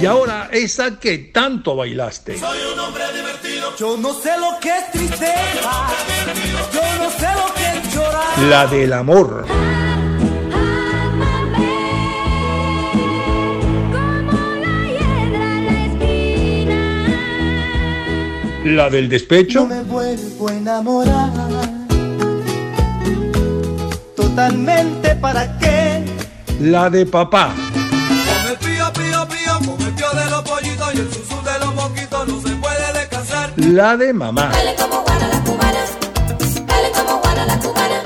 Y ahora esa que tanto bailaste. Soy un hombre divertido. Yo no sé lo que es tristeza. Yo no sé lo que es llorar. La del amor. La del despecho. No me vuelvo a enamorar. Totalmente para qué. La de papá. La de mamá. Dale como guana la cubana, dale como guana la cubana.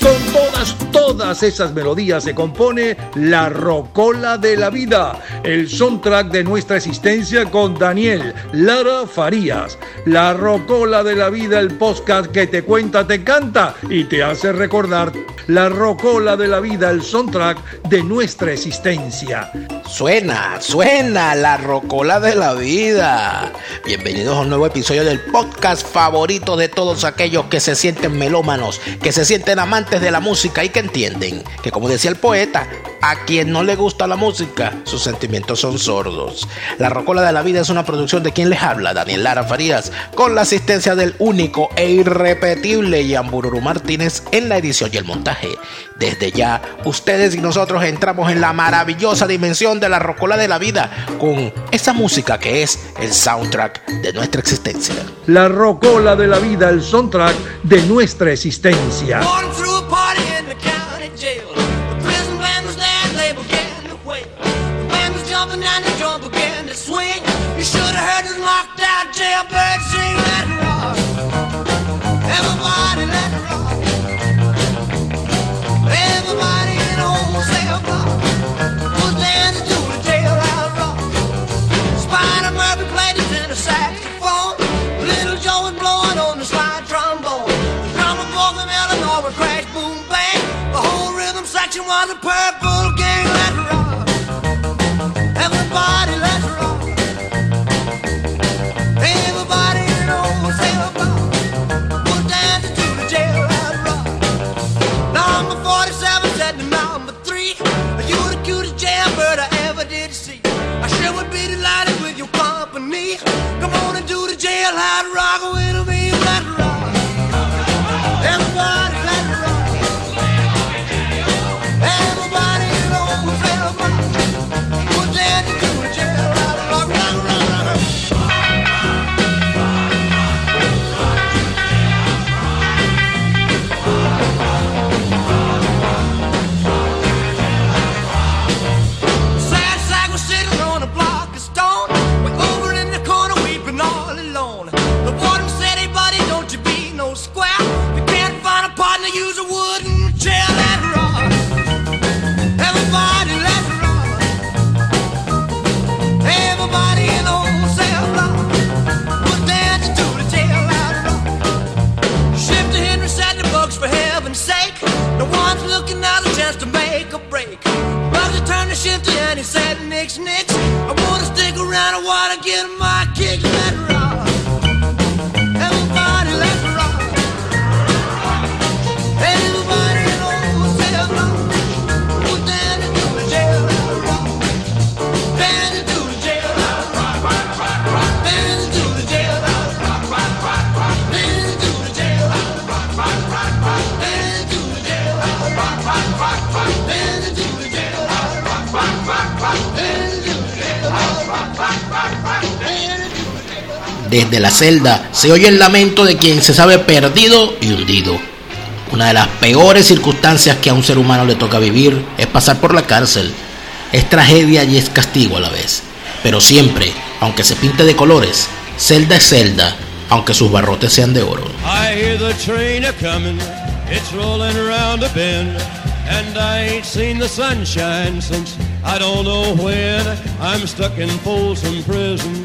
Con todas, todas esas melodías se compone La Rocola de la Vida, el soundtrack de nuestra existencia con Daniel Lara Farías. La Rocola de la Vida, el podcast que te cuenta, te canta y te hace recordar. La Rocola de la Vida, el soundtrack de nuestra existencia. Suena, suena la rocola de la vida. Bienvenidos a un nuevo episodio del podcast favorito de todos aquellos que se sienten melómanos, que se sienten amantes de la música y que entienden que, como decía el poeta, a quien no le gusta la música, sus sentimientos son sordos. La rocola de la vida es una producción de quien les habla, Daniel Lara Farías, con la asistencia del único e irrepetible Yambururu Martínez en la edición y el montaje. Desde ya, ustedes y nosotros entramos en la maravillosa dimensión de la rocola de la vida con esa música que es el soundtrack de nuestra existencia. La Rocola de la Vida, el soundtrack de nuestra existencia. Jumping and the drum began to swing. You should have heard this knocked out jailbird sing that rock. Everybody let company Come on and do the jailhouse rock celda se oye el lamento de quien se sabe perdido y hundido. Una de las peores circunstancias que a un ser humano le toca vivir es pasar por la cárcel. Es tragedia y es castigo a la vez. Pero siempre, aunque se pinte de colores, celda es celda, aunque sus barrotes sean de oro. I hear the train coming, it's rolling around bend. And I ain't seen the sunshine since I don't know when. I'm stuck in Folsom Prison,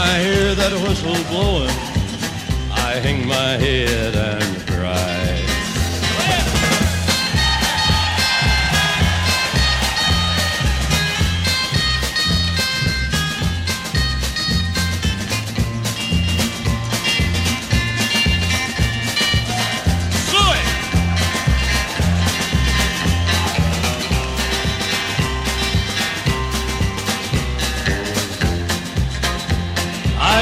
I hear that whistle blowing, I hang my head and cry.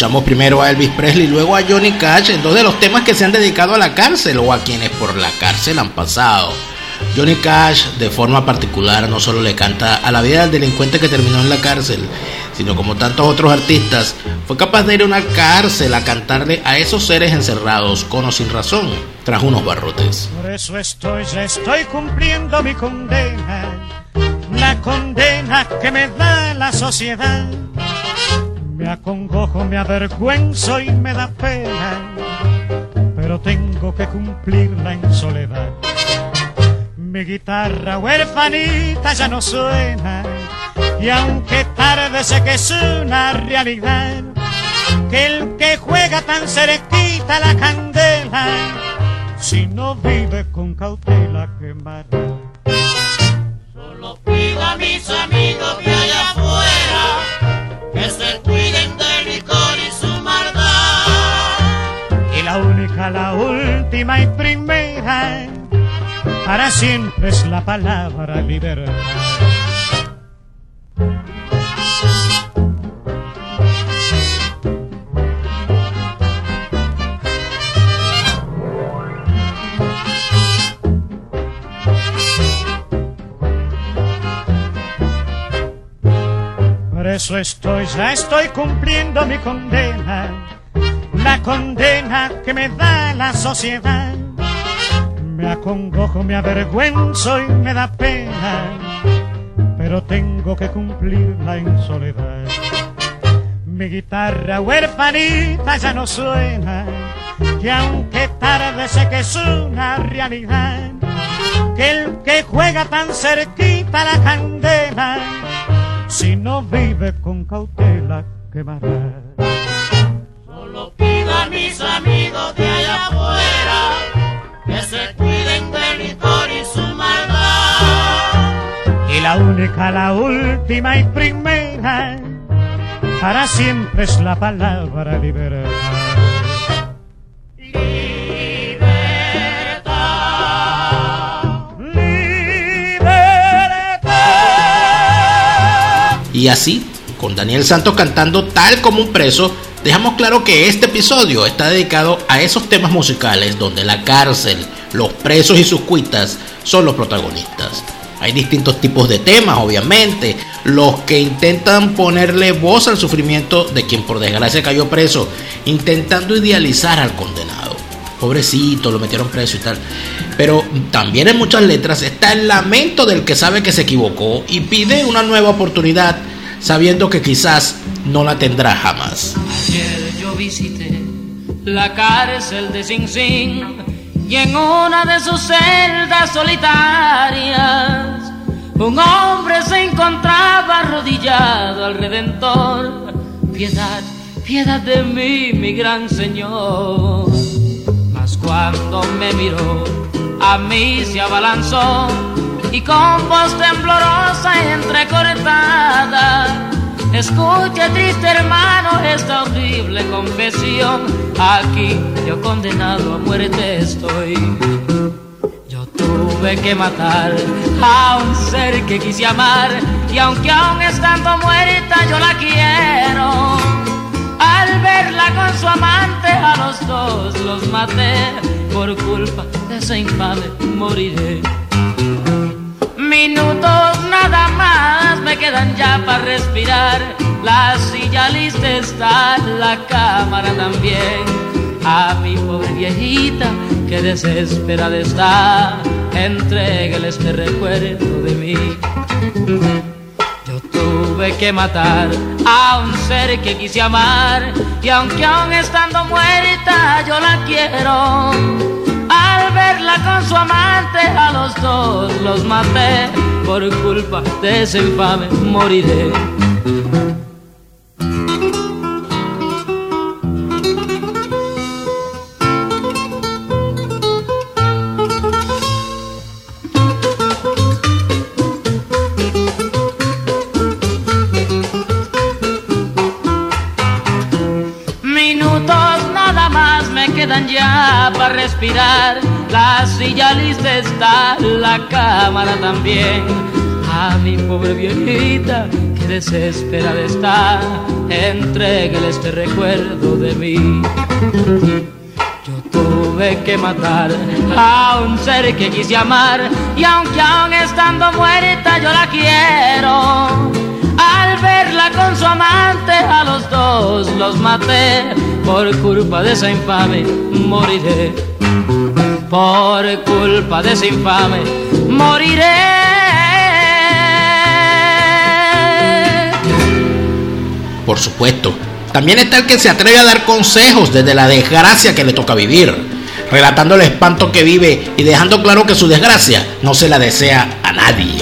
Escuchamos primero a Elvis Presley y luego a Johnny Cash en dos de los temas que se han dedicado a la cárcel o a quienes por la cárcel han pasado. Johnny Cash de forma particular no solo le canta a la vida del delincuente que terminó en la cárcel, sino como tantos otros artistas, fue capaz de ir a una cárcel a cantarle a esos seres encerrados con o sin razón, tras unos barrotes. Por eso estoy, ya estoy cumpliendo mi condena, la condena que me da la sociedad. Me acongojo, me avergüenzo y me da pena, pero tengo que cumplirla en soledad. Mi guitarra huerfanita ya no suena, y aunque tarde sé que es una realidad, que el que juega tan cerquita la candela, si no vive con cautela quemará. Última y primera, para siempre es la palabra libertad. Por eso estoy, ya estoy cumpliendo mi condena, la condena que me da la sociedad. Me acongojo, me avergüenzo y me da pena, pero tengo que cumplirla en soledad. Mi guitarra huerfanita ya no suena, y aunque tarde sé que es una realidad, que el que juega tan cerquita la candela, si no vive con cautela quemará. Mis amigos de allá afuera que se cuiden del licor y su maldad. Y la única, la última y primera, para siempre es la palabra libertad. Y así, Daniel Santos cantando tal como un preso, dejamos claro que este episodio está dedicado a esos temas musicales donde la cárcel, los presos y sus cuitas son los protagonistas. Hay distintos tipos de temas, obviamente. Los que intentan ponerle voz al sufrimiento de quien por desgracia cayó preso, intentando idealizar al condenado. Pobrecito, lo metieron preso y tal. Pero también en muchas letras está el lamento del que sabe que se equivocó y pide una nueva oportunidad, sabiendo que quizás no la tendrá jamás. Ayer yo visité la cárcel de Sing Sing y en una de sus celdas solitarias un hombre se encontraba arrodillado al Redentor. Piedad, piedad de mí, mi gran Señor. Mas cuando me miró, a mí se abalanzó y con voz temblorosa entrecortada Escuche, triste hermano, esta horrible confesión. Aquí yo condenado a muerte estoy. Yo tuve que matar a un ser que quise amar y aunque aún estando muerta yo la quiero. Al verla con su amante a los dos los maté. Por culpa de ese infame moriré. Minutos nada más me quedan ya para respirar. La silla lista está, la cámara también. A mi pobre viejita que desesperada está, entréguele este recuerdo de mí. Yo tuve que matar a un ser que quise amar y aunque aún estando muerta yo la quiero. Con su amante a los dos los maté por culpa de ese infame moriré. Minutos nada más me quedan ya para respirar. La silla lista está, la cámara también. A mi pobre viejita que desesperada está, entréguele este recuerdo de mí. Yo tuve que matar a un ser que quise amar y aunque aún estando muerta yo la quiero. Al verla con su amante a los dos los maté por culpa de esa infame moriré. Por culpa de ese infame moriré. Por supuesto. También está el que se atreve a dar consejos desde la desgracia que le toca vivir, relatando el espanto que vive y dejando claro que su desgracia no se la desea a nadie.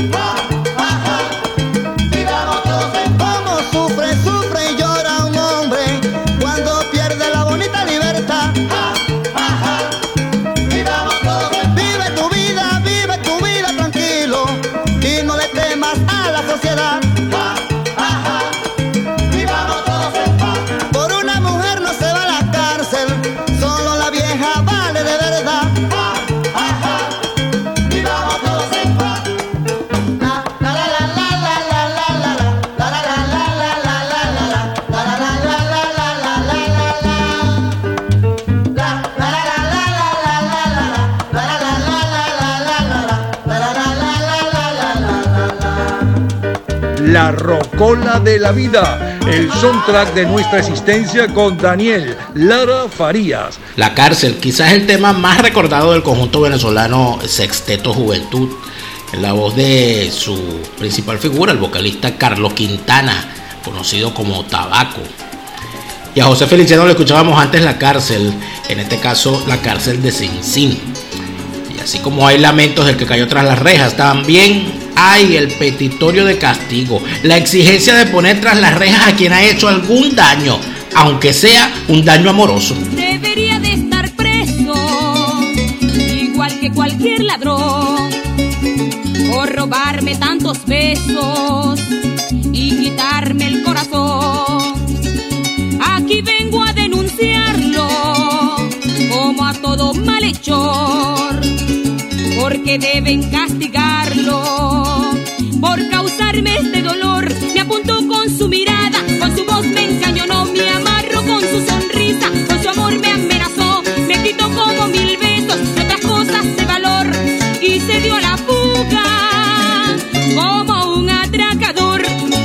Rock! La, la, la. La Rocola de la Vida, el soundtrack de nuestra existencia con Daniel Lara Farías. La cárcel, quizás el tema más recordado del conjunto venezolano Sexteto Juventud, en la voz de su principal figura, el vocalista Carlos Quintana, conocido como Tabaco. Y a José Feliciano le escuchábamos antes La cárcel, en este caso La cárcel de Sin Sin. Y así como hay lamentos del que cayó tras las rejas, también hay el petitorio de castigo, la exigencia de poner tras las rejas a quien ha hecho algún daño, aunque sea un daño amoroso. debería de estar preso, igual que cualquier ladrón, por robarme tantos besos y quitarme el corazón. Aquí vengo a denunciarlo como a todo malhechor, porque deben castigarlo por causarme este dolor. Me apuntó con su mirada, con su voz me encañonó, me amarró con su sonrisa, con su amor me amenazó, me quitó como mil besos y otras cosas de valor y se dio la fuga como un atracador.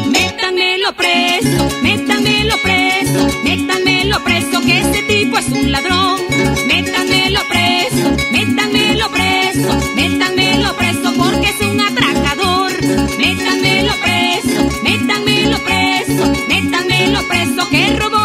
Métanmelo preso, métanmelo preso, métanmelo preso, que ese tipo es un ladrón. Métanmelo preso, métanmelo preso. Métanmelo qué robó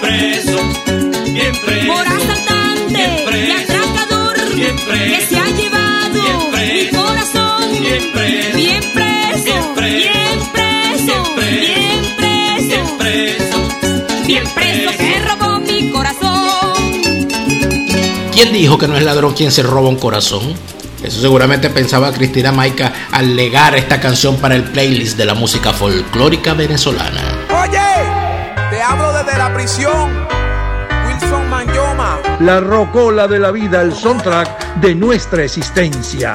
preso, bien preso. Por asaltante bien preso, y atracador bien preso, que se ha llevado bien preso, mi corazón. Bien preso, bien preso, bien preso, bien preso, bien preso, robó mi corazón. ¿Quién dijo que no es ladrón quien se roba un corazón? Eso seguramente pensaba Cristina Maica al legar esta canción para el playlist de la música folclórica venezolana prisión. Wilson Manyoma. La rocola de la vida, el soundtrack de nuestra existencia.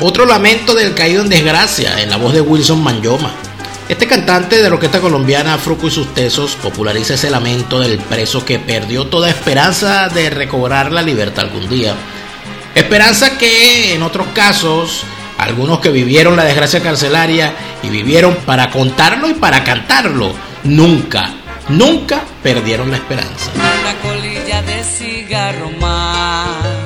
Otro lamento del caído en desgracia en la voz de Wilson Manyoma. Este cantante de la orquesta colombiana Fruco y sus Tesos populariza ese lamento del preso que perdió toda esperanza de recobrar la libertad algún día. Esperanza que en otros casos, algunos que vivieron la desgracia carcelaria y vivieron para contarlo y para cantarlo, nunca, nunca perdieron la esperanza. Una colilla de cigarro más,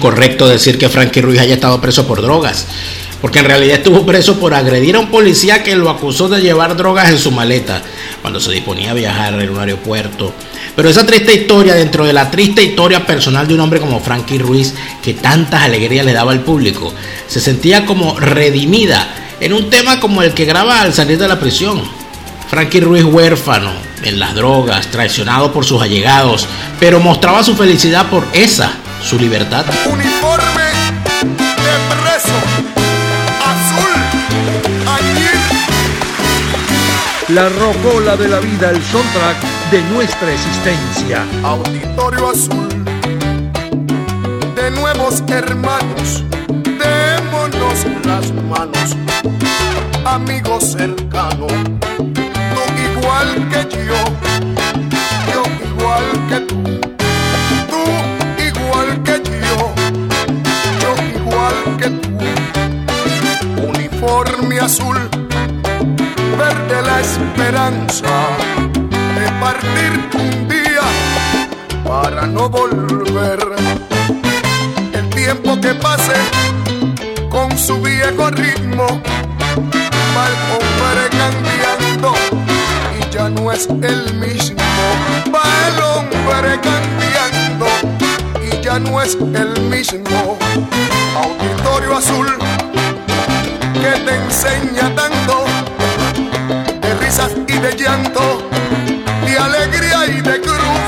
Incorrecto decir que Frankie Ruiz haya estado preso por drogas, porque en realidad estuvo preso por agredir a un policía que lo acusó de llevar drogas en su maleta cuando se disponía a viajar en un aeropuerto. Pero esa triste historia, dentro de la triste historia personal de un hombre como Frankie Ruiz, que tantas alegrías le daba al público, se sentía como redimida en un tema como el que graba al salir de la prisión. Frankie Ruiz huérfano, en las drogas, traicionado por sus allegados, pero mostraba su felicidad por esa, su libertad. Uniforme de preso, azul, añil. La rocola de la vida, el soundtrack de nuestra existencia. Auditorio azul, de nuevos hermanos, démonos las manos, amigos cercanos, tú igual que yo, yo igual que tú verde la esperanza de partir un día para no volver. El tiempo que pase con su viejo ritmo va el hombre cambiando y ya no es el mismo. Va el hombre cambiando y ya no es el mismo. Auditorio azul que te enseña tanto y de llanto, de alegría y de cruz.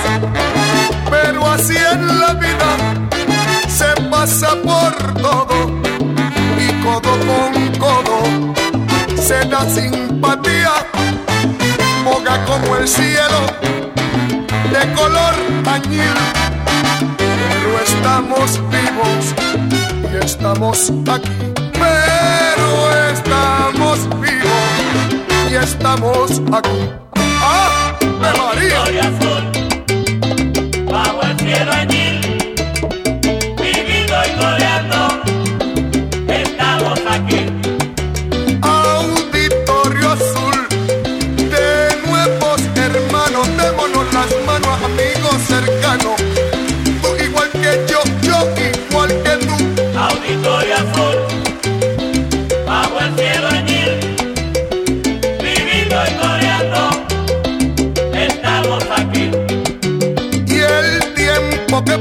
Pero así en la vida se pasa por todo y codo con codo se da simpatía, boga como el cielo de color añil. Pero estamos vivos y estamos aquí. Pero estamos vivos y estamos aquí. ¡Ah! ¡De María! bajo el cielo añil,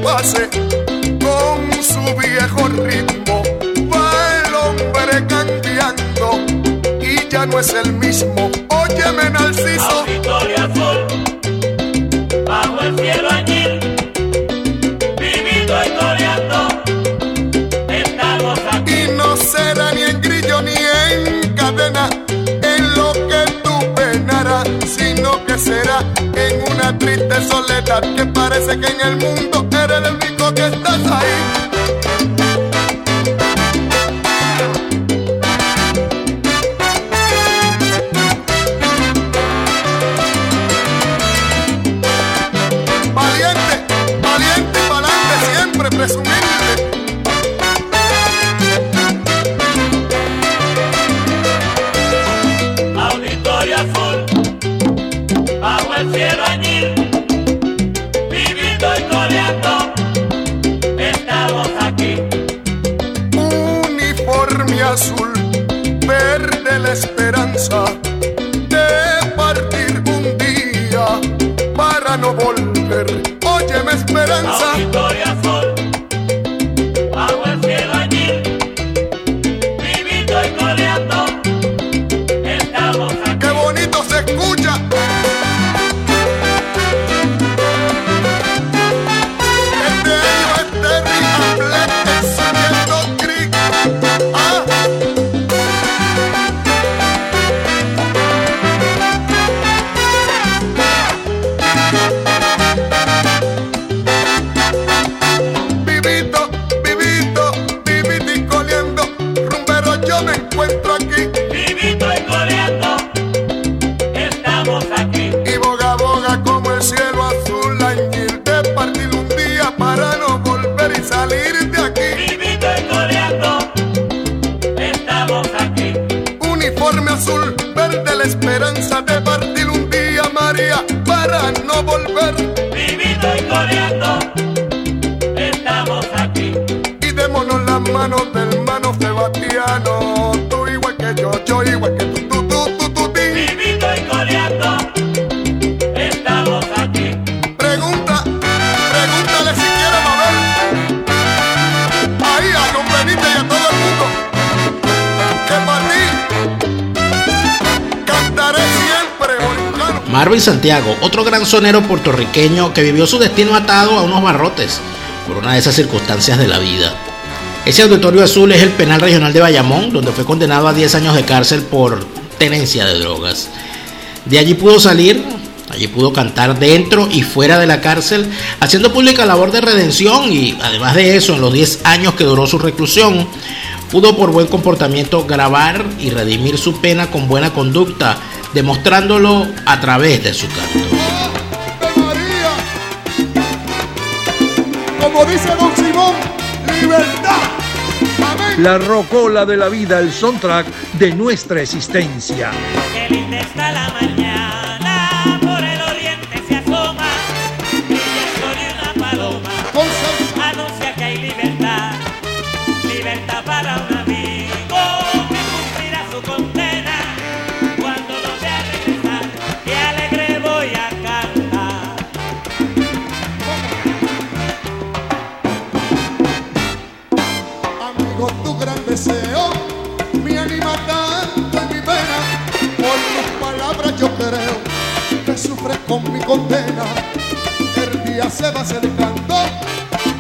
pase con su viejo ritmo va el hombre cambiando y ya no es el mismo. Óyeme, Narciso. Triste soledad que parece que en el mundo eres el único que estás ahí. Marvin Santiago, otro gran sonero puertorriqueño que vivió su destino atado a unos barrotes por una de esas circunstancias de la vida. Ese auditorio azul es el penal regional de Bayamón, donde fue condenado a 10 años de cárcel por tenencia de drogas. De allí pudo salir, allí pudo cantar dentro y fuera de la cárcel, haciendo pública labor de redención y además de eso, en los 10 años que duró su reclusión, pudo por buen comportamiento grabar y redimir su pena con buena conducta, demostrándolo a través de su canto. Como dice Don Simón, libertad. Amén. La rocola de la vida, el soundtrack de nuestra existencia. Qué linda está la mañana, con mi condena. El día se va acercando,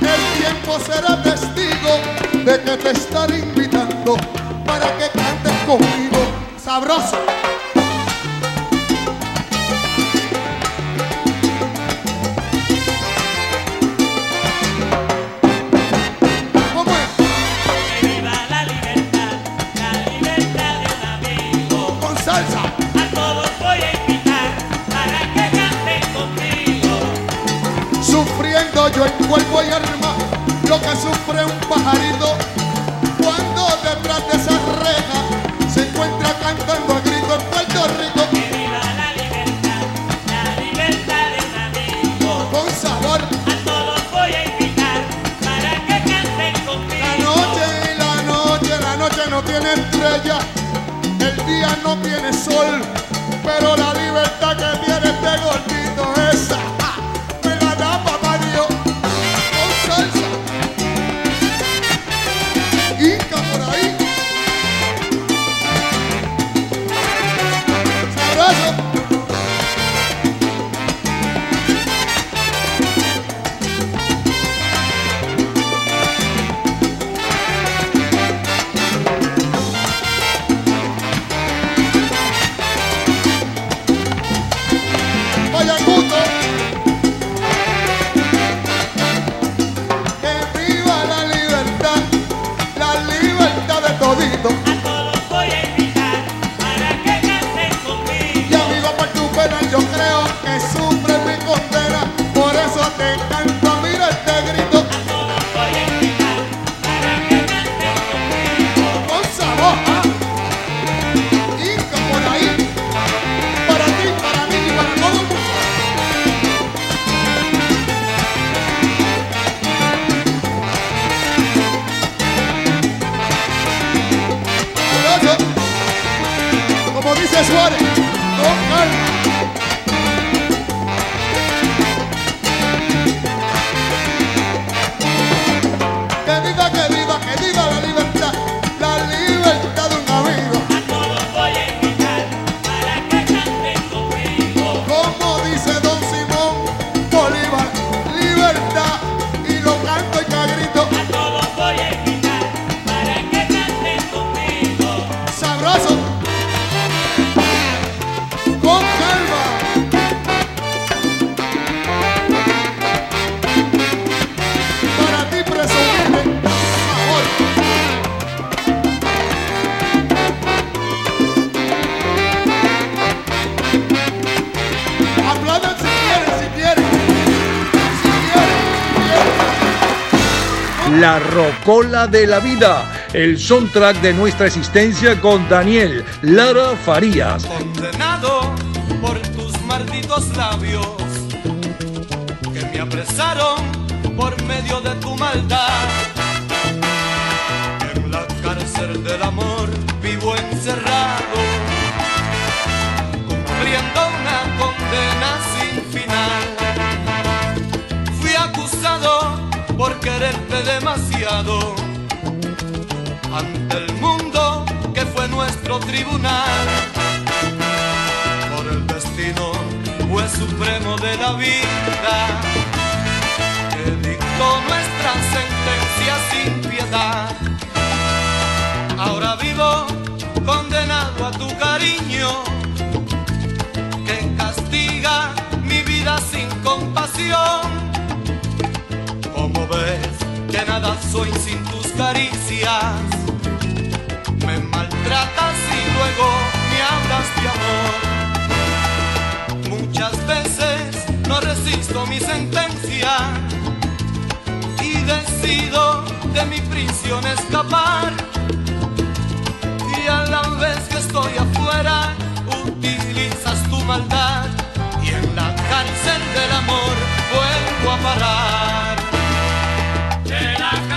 el tiempo será testigo de que te estaré invitando para que cantes conmigo. Sabroso. La rocola de la vida, el soundtrack de nuestra existencia con Daniel Lara Farías. Condenado por tus malditos labios que me apresaron por medio de tu maldad. En la cárcel del amor ante el mundo que fue nuestro tribunal. Por el destino supremo de la vida que dictó nuestra sentencia sin piedad. Ahora vivo condenado a tu cariño que castiga mi vida sin compasión. Como ves que nada soy sin tus caricias, luego me hablas de amor. Muchas veces no resisto mi sentencia y decido de mi prisión escapar. Y a la vez que estoy afuera, utilizas tu maldad y en la cárcel del amor vuelvo a parar. De la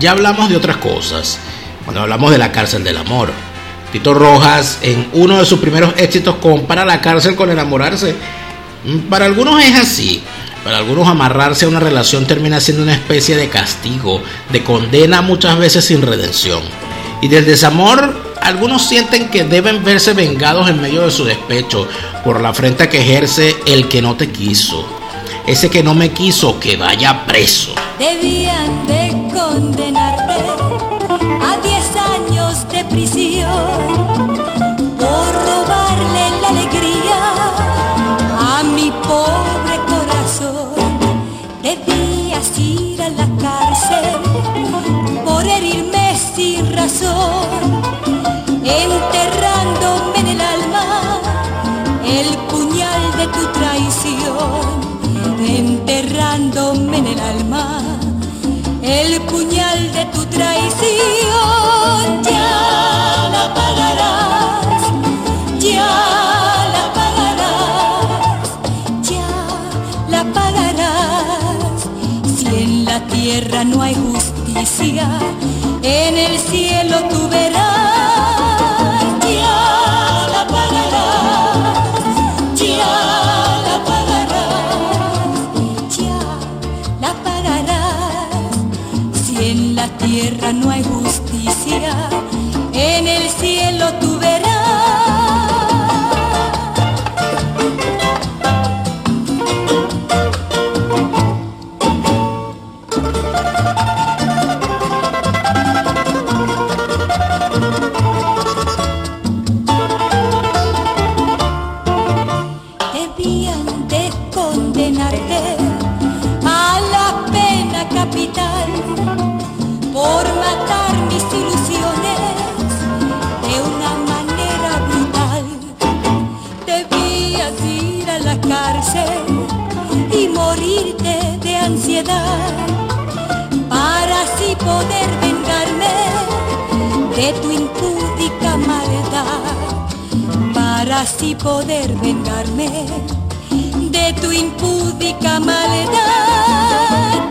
Ya hablamos de otras cosas cuando hablamos de la cárcel del amor. Tito Rojas en uno de sus primeros éxitos compara la cárcel con enamorarse. Mm, Para algunos es así. Para algunos amarrarse a una relación termina siendo una especie de castigo, de condena muchas veces sin redención. Y del desamor, algunos sienten que deben verse vengados en medio de su despecho por la afrenta que ejerce el que no te quiso. Ese que no me quiso, que vaya preso. Debían de condenarte a 10 años de prisión el puñal de tu traición. Ya la pagarás, ya la pagarás, ya la pagarás. Si en la tierra no hay justicia, en el cielo tú para así poder vengarme de tu impúdica maldad para así poder vengarme de tu impúdica maldad.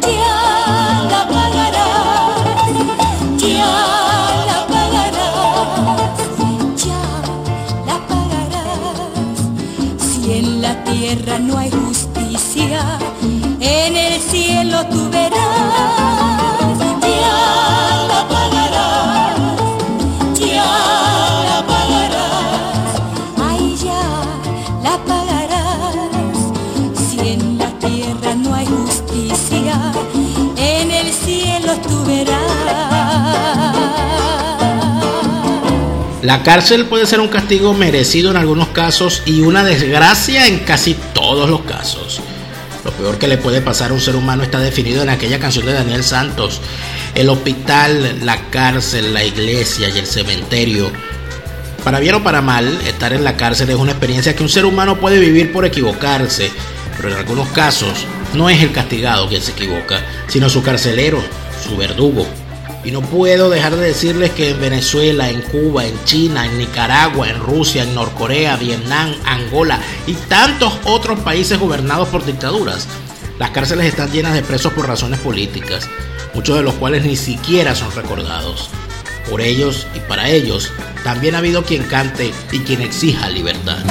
Ya la pagarás, ya la pagarás, ya la pagarás. Si en la tierra no hay justicia, en el cielo tú verás. Ya la pagarás, ya la pagarás. Ay, ya la pagarás. Si en la tierra no hay justicia, en el cielo tú verás. La cárcel puede ser un castigo merecido en algunos casos y una desgracia en casi todos los casos. Peor que le puede pasar a un ser humano está definido en aquella canción de Daniel Santos. El hospital, la cárcel, la iglesia y el cementerio. Para bien o para mal, estar en la cárcel es una experiencia que un ser humano puede vivir por equivocarse, pero en algunos casos no es el castigado quien se equivoca, sino su carcelero, su verdugo. Y no puedo dejar de decirles que en Venezuela, en Cuba, en China, en Nicaragua, en Rusia, en Norcorea, Vietnam, Angola y tantos otros países gobernados por dictaduras, las cárceles están llenas de presos por razones políticas, muchos de los cuales ni siquiera son recordados. Por ellos y para ellos, también ha habido quien cante y quien exija libertad.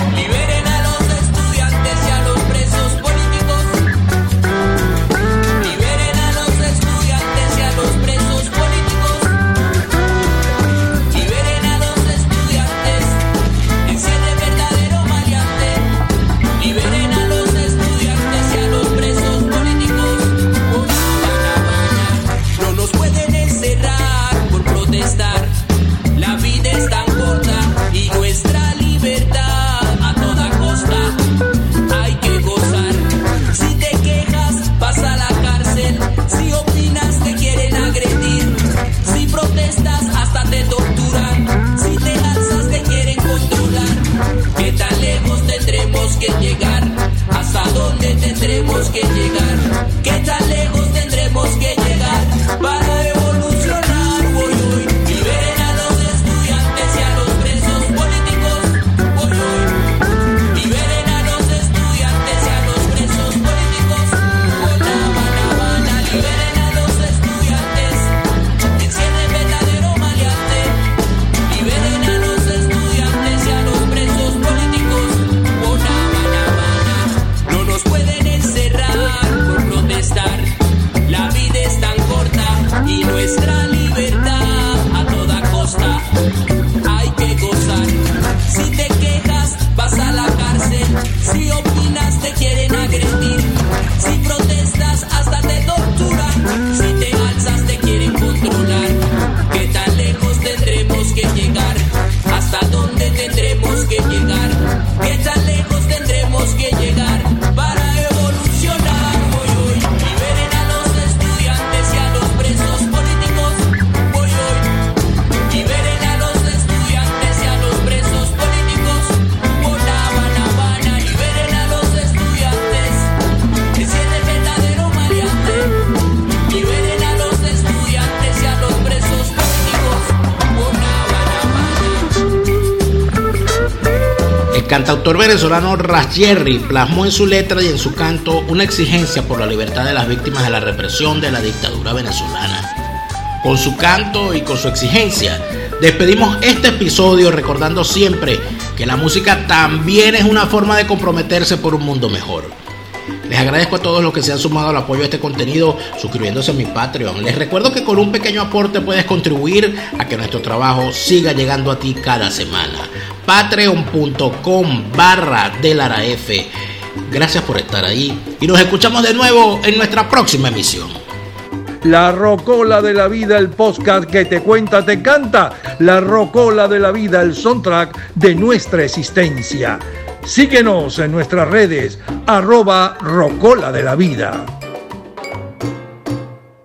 Cantautor venezolano Ras Jerry plasmó en su letra y en su canto una exigencia por la libertad de las víctimas de la represión de la dictadura venezolana. Con su canto y con su exigencia, despedimos este episodio recordando siempre que la música también es una forma de comprometerse por un mundo mejor. Les agradezco a todos los que se han sumado al apoyo a este contenido suscribiéndose a mi Patreon. Les recuerdo que con un pequeño aporte puedes contribuir a que nuestro trabajo siga llegando a ti cada semana. Patreon.com barra delaraf. Gracias por estar ahí y nos escuchamos de nuevo en nuestra próxima emisión. La Rocola de la Vida, el podcast que te cuenta, te canta. La Rocola de la Vida, el soundtrack de nuestra existencia. Síguenos en nuestras redes, arroba Rocola de la Vida.